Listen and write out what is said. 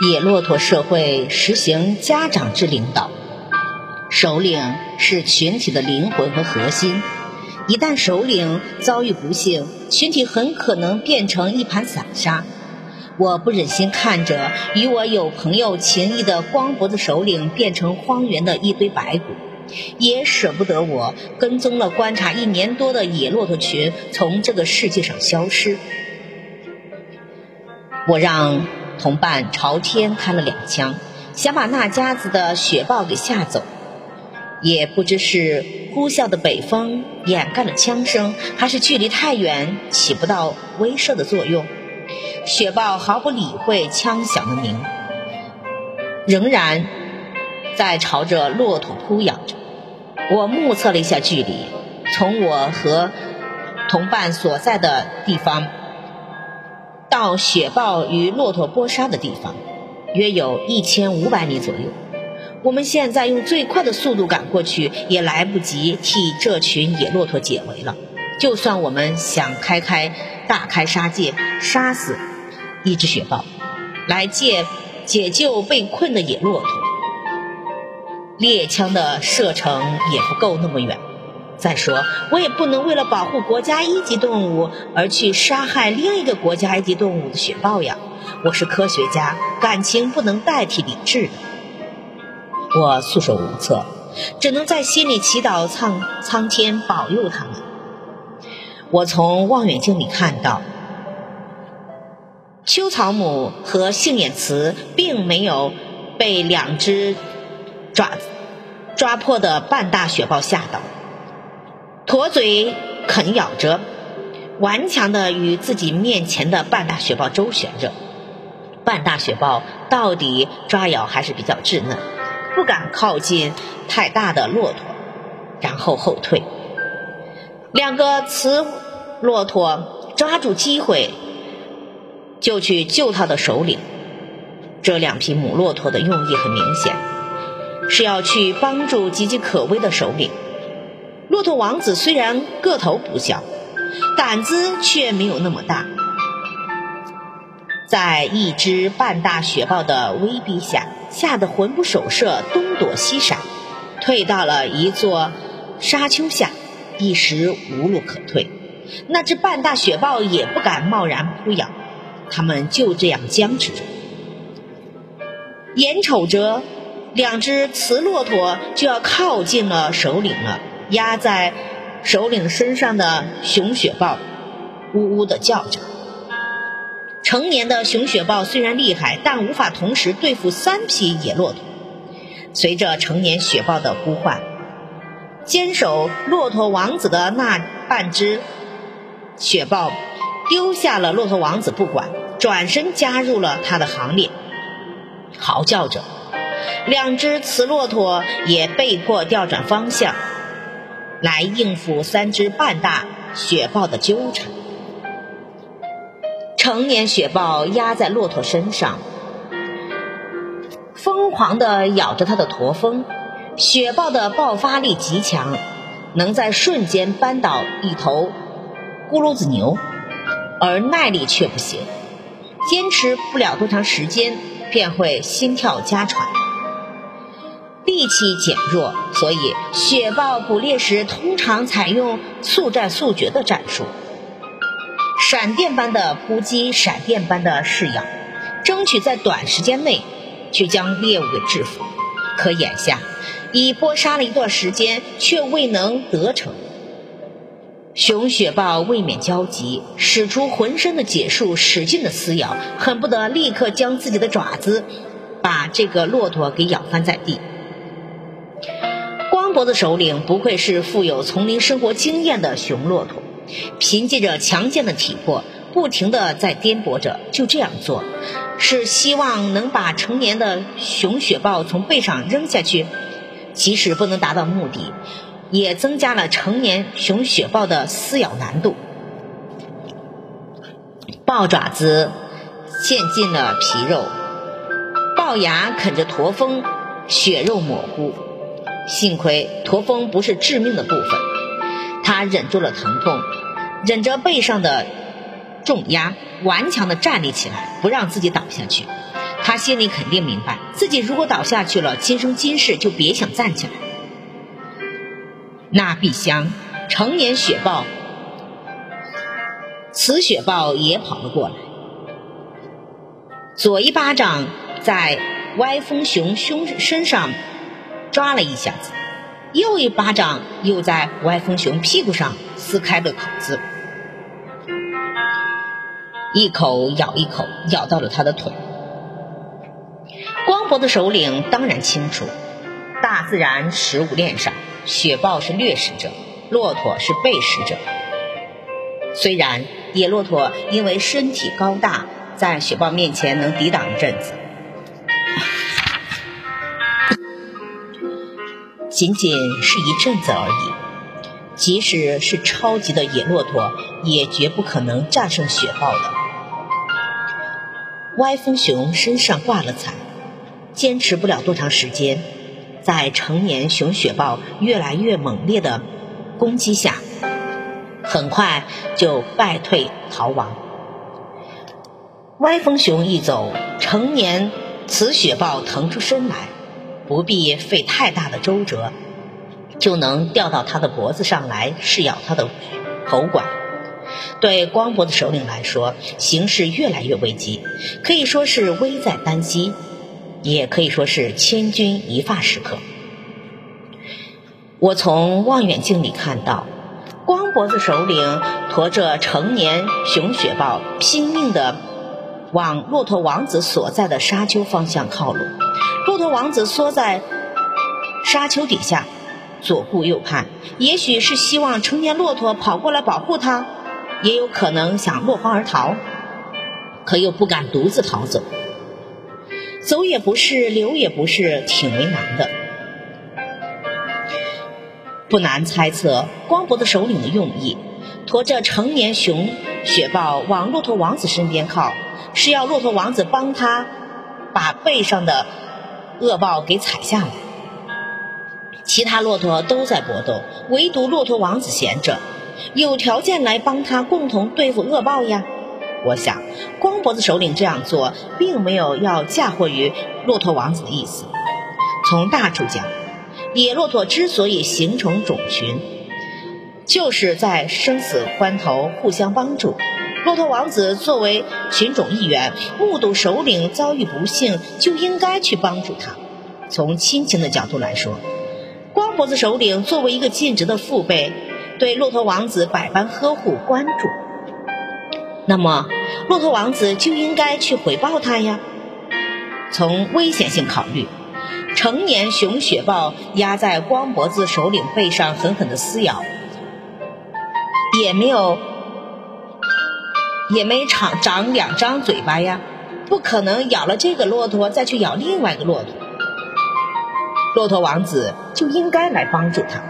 野骆驼社会实行家长制领导，首领是群体的灵魂和核心。一旦首领遭遇不幸，群体很可能变成一盘散沙。我不忍心看着与我有朋友情谊的光脖子首领变成荒原的一堆白骨，也舍不得我跟踪了观察一年多的野骆驼群从这个世界上消失。我让。同伴朝天开了两枪，想把那家子的雪豹给吓走，也不知是呼啸的北风掩盖了枪声，还是距离太远起不到威慑的作用。雪豹毫不理会枪响的鸣，仍然在朝着骆驼扑咬着。我目测了一下距离，从我和同伴所在的地方。到雪豹与骆驼搏杀的地方，约有一千五百米左右。我们现在用最快的速度赶过去，也来不及替这群野骆驼解围了。就算我们想开开大开杀戒，杀死一只雪豹，来解解救被困的野骆驼，猎枪的射程也不够那么远。再说，我也不能为了保护国家一级动物而去杀害另一个国家一级动物的雪豹呀！我是科学家，感情不能代替理智的。我束手无策，只能在心里祈祷苍苍天保佑他们。我从望远镜里看到，秋草母和杏眼雌并没有被两只爪子抓破的半大雪豹吓到。驼嘴啃咬着，顽强地与自己面前的半大雪豹周旋着。半大雪豹到底抓咬还是比较稚嫩，不敢靠近太大的骆驼，然后后退。两个雌骆驼抓住机会，就去救他的首领。这两匹母骆驼的用意很明显，是要去帮助岌岌可危的首领。骆驼王子虽然个头不小，胆子却没有那么大。在一只半大雪豹的威逼下，吓得魂不守舍，东躲西闪，退到了一座沙丘下，一时无路可退。那只半大雪豹也不敢贸然扑咬，他们就这样僵持着，眼瞅着两只雌骆驼就要靠近了首领了。压在首领身上的雄雪豹呜呜地叫着。成年的雄雪豹虽然厉害，但无法同时对付三匹野骆驼。随着成年雪豹的呼唤，坚守骆驼王子的那半只雪豹丢下了骆驼王子不管，转身加入了他的行列，嚎叫着。两只雌骆驼也被迫调转方向。来应付三只半大雪豹的纠缠。成年雪豹压在骆驼身上，疯狂地咬着它的驼峰。雪豹的爆发力极强，能在瞬间扳倒一头咕噜子牛，而耐力却不行，坚持不了多长时间便会心跳加喘。力气减弱，所以雪豹捕猎时通常采用速战速决的战术，闪电般的扑击，闪电般的噬咬，争取在短时间内去将猎物给制服。可眼下已搏杀了一段时间，却未能得逞。雄雪豹未免焦急，使出浑身的解数，使劲的撕咬，恨不得立刻将自己的爪子把这个骆驼给咬翻在地。国的首领不愧是富有丛林生活经验的雄骆驼，凭借着强健的体魄，不停地在颠簸着。就这样做，是希望能把成年的雄雪豹从背上扔下去。即使不能达到目的，也增加了成年雄雪豹的撕咬难度。豹爪子陷进了皮肉，豹牙啃着驼峰，血肉模糊。幸亏驼峰不是致命的部分，他忍住了疼痛，忍着背上的重压，顽强地站立起来，不让自己倒下去。他心里肯定明白，自己如果倒下去了，今生今世就别想站起来。那碧香成年雪豹，雌雪豹也跑了过来，左一巴掌在歪风熊胸身上抓了一下子，又一巴掌又在歪风熊屁股上撕开了口子，一口咬一口，咬到了他的腿。光脖子首领当然清楚，大自然食物链上，雪豹是掠食者，骆驼是被食者。虽然野骆驼因为身体高大，在雪豹面前能抵挡一阵子，仅仅是一阵子而已。即使是超级的野骆驼，也绝不可能战胜雪豹的。歪风熊身上挂了彩。坚持不了多长时间，在成年雄雪豹越来越猛烈的攻击下，很快就败退逃亡。歪风熊一走，成年雌雪豹腾出身来，不必费太大的周折，就能吊到他的脖子上来噬咬他的喉管。对光脖子首领来说，形势越来越危机，可以说是危在旦夕。也可以说是千钧一发时刻。我从望远镜里看到，光脖子首领驮着成年雄雪豹，拼命地往骆驼王子所在的沙丘方向靠拢。骆驼王子缩在沙丘底下，左顾右盼，也许是希望成年骆驼跑过来保护他，也有可能想落荒而逃，可又不敢独自逃走。走也不是，留也不是，挺为难的。不难猜测光脖子首领的用意，驮着成年熊雪豹往骆驼王子身边靠，是要骆驼王子帮他把背上的恶豹给踩下来。其他骆驼都在搏斗，唯独骆驼王子闲着，有条件来帮他共同对付恶豹呀。我想，光脖子首领这样做，并没有要嫁祸于骆驼王子的意思。从大处讲，野骆驼之所以形成种群，就是在生死关头互相帮助。骆驼王子作为群种一员，目睹首领遭遇不幸，就应该去帮助他。从亲情的角度来说，光脖子首领作为一个尽职的父辈，对骆驼王子百般呵护关注。那么，骆驼王子就应该去回报他呀。从危险性考虑，成年雄雪豹压在光脖子首领背上狠狠的撕咬，也没有，也没长长两张嘴巴呀，不可能咬了这个骆驼再去咬另外一个骆驼。骆驼王子就应该来帮助他。